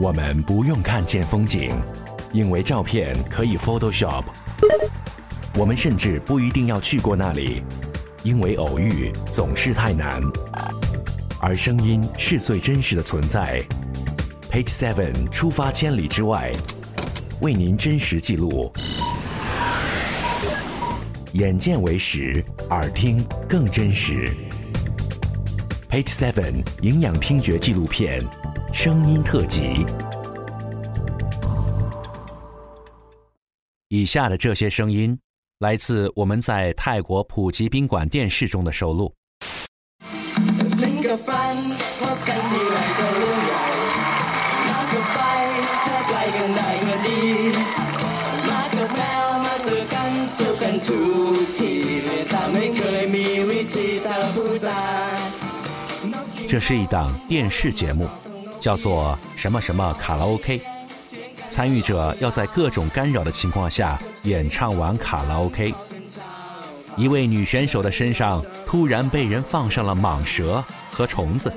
我们不用看见风景，因为照片可以 Photoshop。我们甚至不一定要去过那里，因为偶遇总是太难。而声音是最真实的存在。Page Seven 出发千里之外，为您真实记录。眼见为实，耳听更真实。Page Seven 营养听觉纪录片，声音特辑。以下的这些声音来自我们在泰国普吉宾馆电视中的收录。这是一档电视节目，叫做什么什么卡拉 OK。参与者要在各种干扰的情况下演唱完卡拉 OK。一位女选手的身上突然被人放上了蟒蛇和虫子，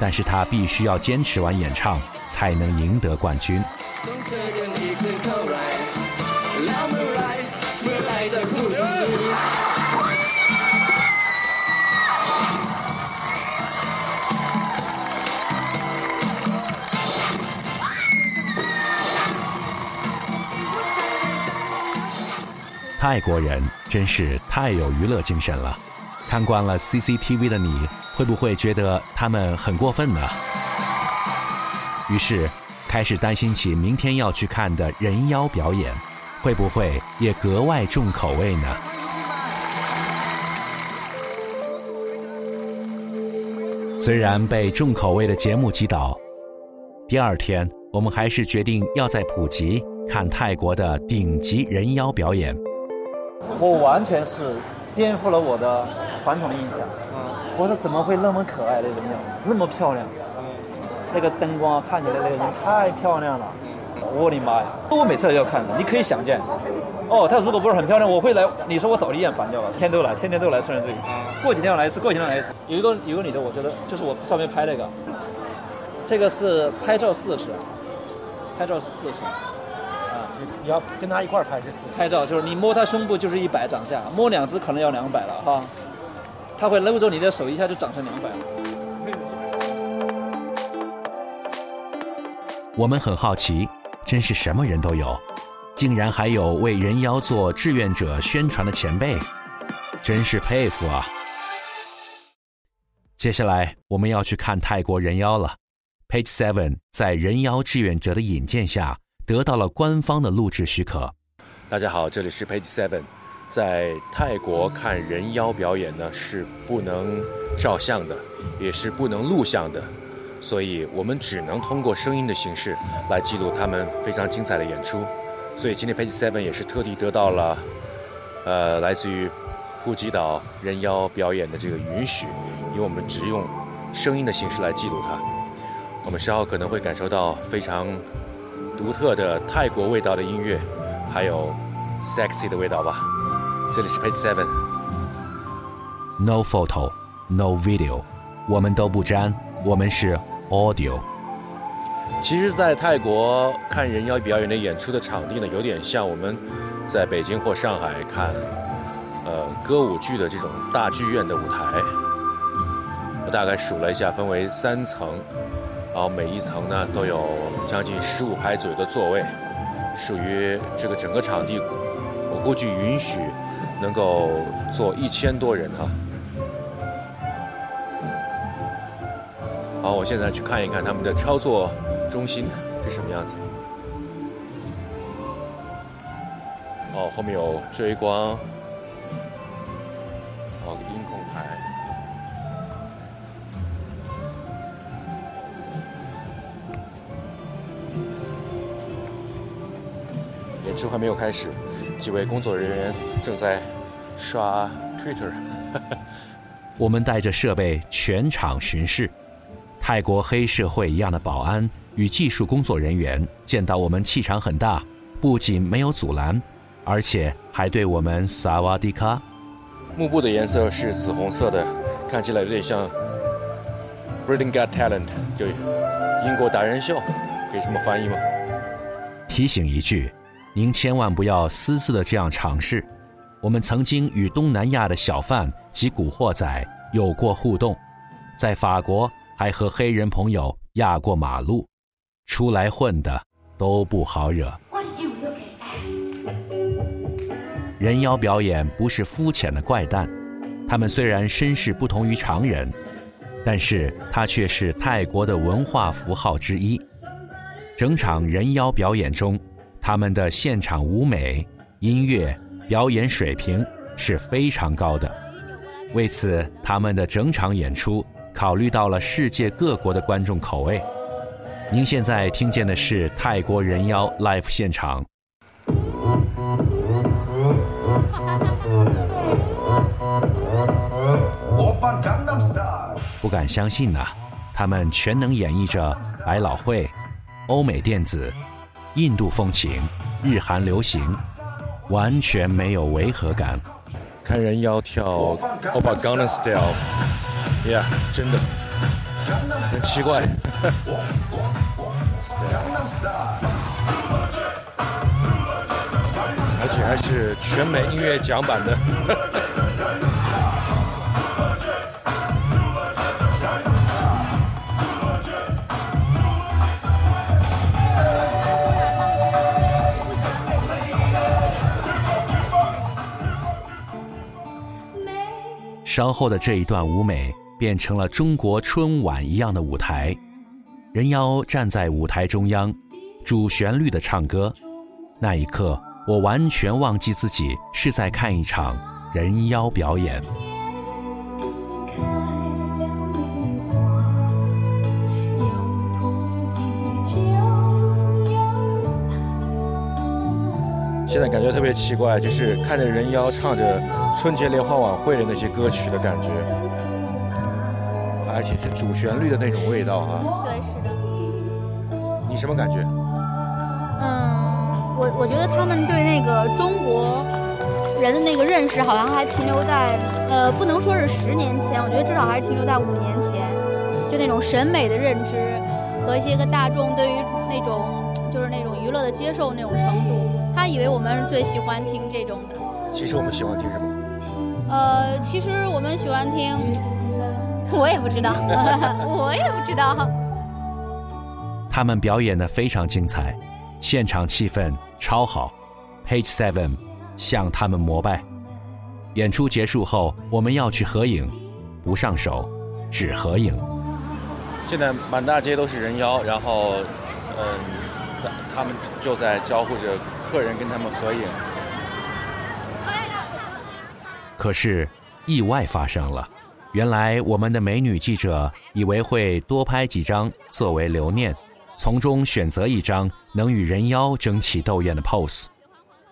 但是她必须要坚持完演唱才能赢得冠军。泰国人真是太有娱乐精神了，看惯了 CCTV 的你，会不会觉得他们很过分呢？于是开始担心起明天要去看的人妖表演，会不会也格外重口味呢？虽然被重口味的节目击倒，第二天我们还是决定要在普吉看泰国的顶级人妖表演。我完全是颠覆了我的传统印象。我说怎么会那么可爱的人妖，那么漂亮？那个灯光看起来那个人太漂亮了。我的妈呀！我每次都要看的，你可以想见。哦，她如果不是很漂亮，我会来。你说我早就厌烦掉了，天天都来，天天都来，甚至于过几天要来一次，过几天来一次。有一个有个女的，我觉得就是我照片拍那个，这个是拍照四十，拍照四十。你要跟他一块儿拍这四拍照，就是你摸他胸部就是一百掌下，摸两只可能要两百了哈。他会搂着你的手，一下就长成两百了。我们很好奇，真是什么人都有，竟然还有为人妖做志愿者宣传的前辈，真是佩服啊！接下来我们要去看泰国人妖了。Page Seven 在人妖志愿者的引荐下。得到了官方的录制许可。大家好，这里是 Page Seven。在泰国看人妖表演呢，是不能照相的，也是不能录像的，所以我们只能通过声音的形式来记录他们非常精彩的演出。所以今天 Page Seven 也是特地得到了，呃，来自于普吉岛人妖表演的这个允许，因为我们只用声音的形式来记录它。我们稍后可能会感受到非常。独特的泰国味道的音乐，还有 sexy 的味道吧。这里是 Page Seven。No photo, no video，我们都不沾，我们是 audio。其实，在泰国看人妖表演的演出的场地呢，有点像我们在北京或上海看呃歌舞剧的这种大剧院的舞台。我大概数了一下，分为三层。然后每一层呢都有将近十五排左右的座位，属于这个整个场地，我估计允许能够坐一千多人哈。好，我现在去看一看他们的操作中心是什么样子。哦，后面有追光。没有开始，几位工作人员正在刷 Twitter。我们带着设备全场巡视，泰国黑社会一样的保安与技术工作人员见到我们气场很大，不仅没有阻拦，而且还对我们萨瓦迪卡。幕布的颜色是紫红色的，看起来有点像 Britain Got Talent，就英国达人秀。可以这么翻译吗？提醒一句，您千万不要私自的这样尝试。我们曾经与东南亚的小贩及古惑仔有过互动，在法国还和黑人朋友压过马路，出来混的都不好惹。人妖表演不是肤浅的怪诞，他们虽然身世不同于常人，但是它却是泰国的文化符号之一。整场人妖表演中，他们的现场舞美、音乐表演水平是非常高的。为此，他们的整场演出考虑到了世界各国的观众口味。您现在听见的是泰国人妖 live 现场。不敢相信呐，他们全能演绎着百老汇。欧美电子、印度风情、日韩流行，完全没有违和感。看人妖跳 Opa g a n n a Style，Yeah，真的很奇怪，而且还是全美音乐奖版的。稍后的这一段舞美变成了中国春晚一样的舞台，人妖站在舞台中央，主旋律的唱歌。那一刻，我完全忘记自己是在看一场人妖表演。现在感觉特别奇怪，就是看着人妖唱着春节联欢晚会的那些歌曲的感觉，而且是主旋律的那种味道哈。对，是的。你什么感觉？嗯，我我觉得他们对那个中国人的那个认识，好像还停留在呃，不能说是十年前，我觉得至少还是停留在五年前，就那种审美的认知和一些个大众对于那种就是那种娱乐的接受那种程度。他以为我们是最喜欢听这种的。其实我们喜欢听什么？呃，其实我们喜欢听，我也不知道，我也不知道。他们表演的非常精彩，现场气氛超好。Page Seven 向他们膜拜。演出结束后，我们要去合影，不上手，只合影。现在满大街都是人妖，然后，嗯，他们就在招呼着。客人跟他们合影，可是意外发生了。原来我们的美女记者以为会多拍几张作为留念，从中选择一张能与人妖争奇斗艳的 pose。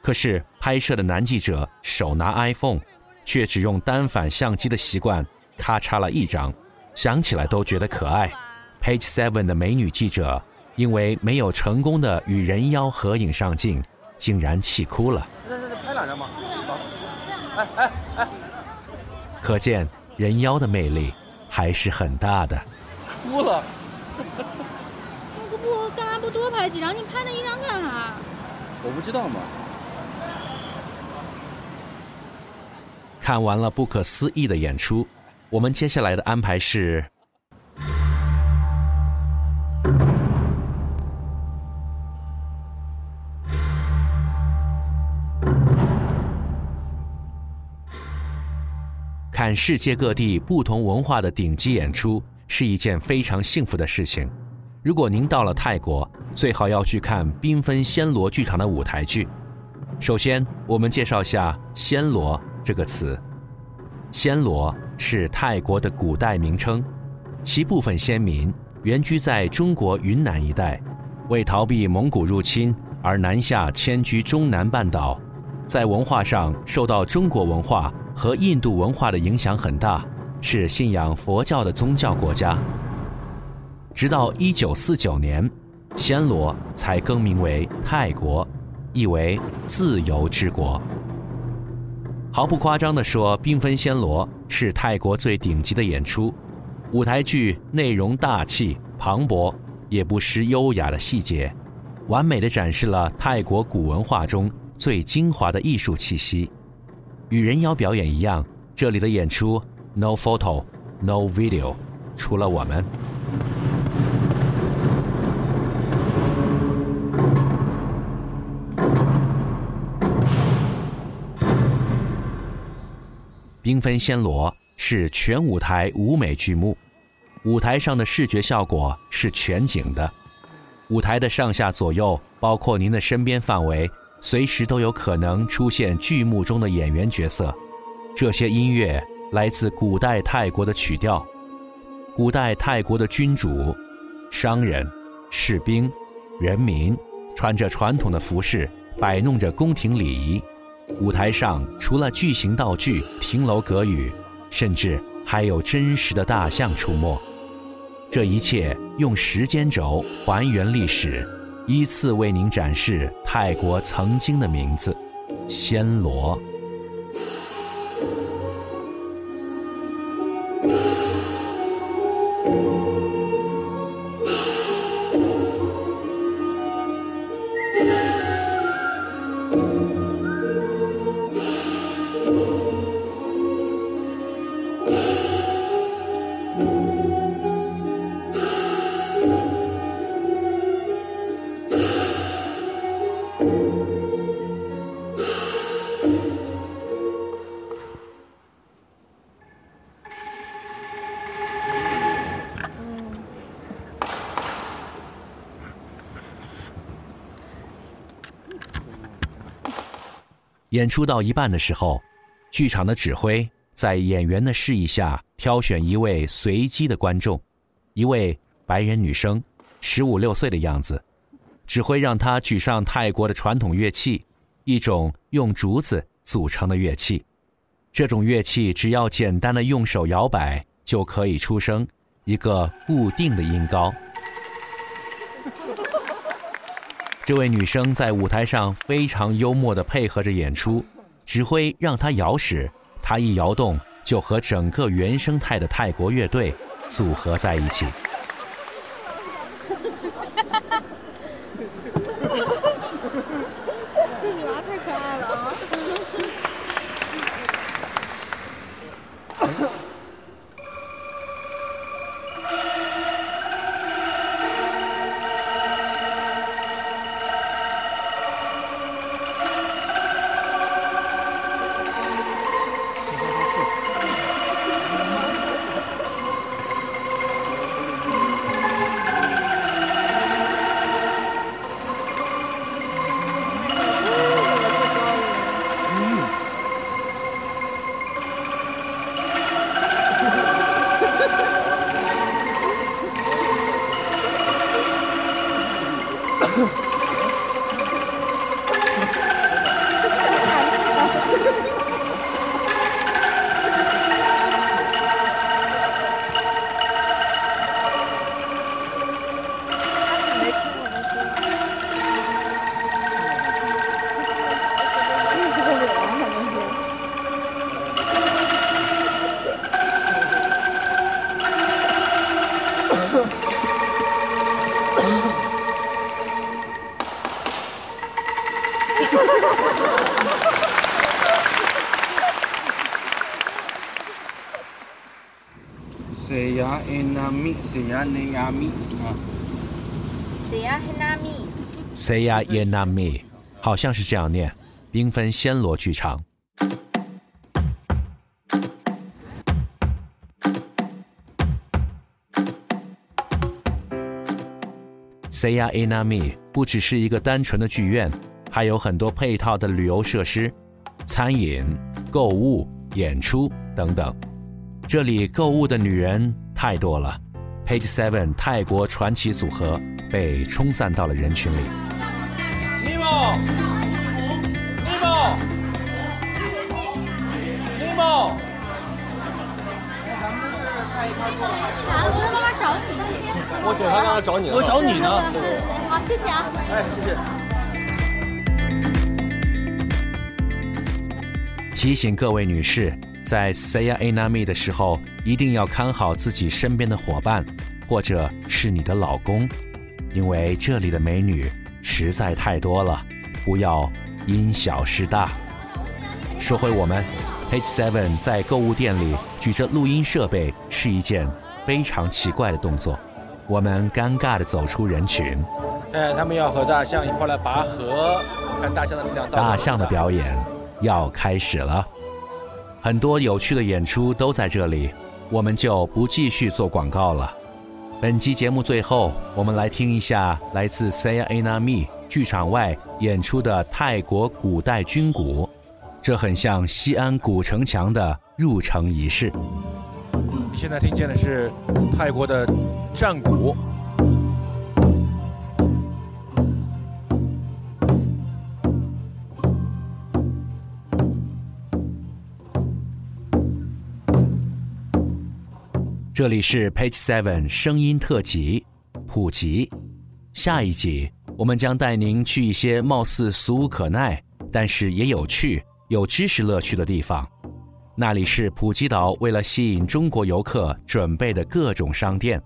可是拍摄的男记者手拿 iPhone，却只用单反相机的习惯，咔嚓了一张，想起来都觉得可爱。Page Seven 的美女记者因为没有成功的与人妖合影上镜。竟然气哭了！再再再拍两张吗？哎哎哎！可见人妖的魅力还是很大的。哭了！不不，干嘛不多拍几张？你拍那一张干啥？我不知道嘛。看完了不可思议的演出，我们接下来的安排是。看世界各地不同文化的顶级演出是一件非常幸福的事情。如果您到了泰国，最好要去看缤纷暹罗剧场的舞台剧。首先，我们介绍下“暹罗”这个词。暹罗是泰国的古代名称，其部分先民原居在中国云南一带，为逃避蒙古入侵而南下迁居中南半岛，在文化上受到中国文化。和印度文化的影响很大，是信仰佛教的宗教国家。直到一九四九年，暹罗才更名为泰国，意为自由之国。毫不夸张地说，缤纷暹罗是泰国最顶级的演出，舞台剧内容大气磅礴，也不失优雅的细节，完美的展示了泰国古文化中最精华的艺术气息。与人妖表演一样，这里的演出 no photo no video，除了我们。缤纷暹罗是全舞台舞美剧目，舞台上的视觉效果是全景的，舞台的上下左右，包括您的身边范围，随时都有可能出现剧目中的演员角色。这些音乐来自古代泰国的曲调，古代泰国的君主、商人、士兵、人民穿着传统的服饰，摆弄着宫廷礼仪。舞台上除了巨型道具、亭楼阁宇，甚至还有真实的大象出没。这一切用时间轴还原历史，依次为您展示泰国曾经的名字——暹罗。演出到一半的时候，剧场的指挥在演员的示意下挑选一位随机的观众，一位白人女生，十五六岁的样子。指挥让她举上泰国的传统乐器，一种用竹子组成的乐器。这种乐器只要简单的用手摇摆，就可以出声一个固定的音高。这位女生在舞台上非常幽默地配合着演出，指挥让她摇时，她一摇动就和整个原生态的泰国乐队组合在一起。太可爱了啊 Saya enami, saya neyami 啊。Saya enami。Saya enami，好像是这样念。缤纷暹罗剧场。Saya enami 不只是一个单纯的剧院，还有很多配套的旅游设施、餐饮、购物、演出等等。这里购物的女人太多了，Page Seven 泰国传奇组合被冲散到了人群里。Nemo，Nemo，Nemo。啥？我在慢慢找你半天。我警察刚才找你，我找你呢。对对对，好，谢谢啊。哎，谢谢。提醒各位女士。在 Saya Enami 的时候，一定要看好自己身边的伙伴，或者是你的老公，因为这里的美女实在太多了，不要因小失大。说回我们，Page Seven 在购物店里举着录音设备是一件非常奇怪的动作。我们尴尬地走出人群。哎，他们要和大象一块来拔河，看大象的力量。大象的表演要开始了，很多有趣的演出都在这里，我们就不继续做广告了。本期节目最后，我们来听一下来自 Saya Anami 剧场外演出的泰国古代军鼓，这很像西安古城墙的入城仪式。你现在听见的是泰国的战鼓。这里是 Page Seven 声音特辑，普及。下一集我们将带您去一些貌似俗无可耐，但是也有趣、有知识乐趣的地方。那里是普吉岛为了吸引中国游客准备的各种商店。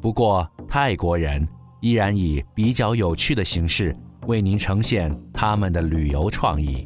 不过泰国人依然以比较有趣的形式为您呈现他们的旅游创意。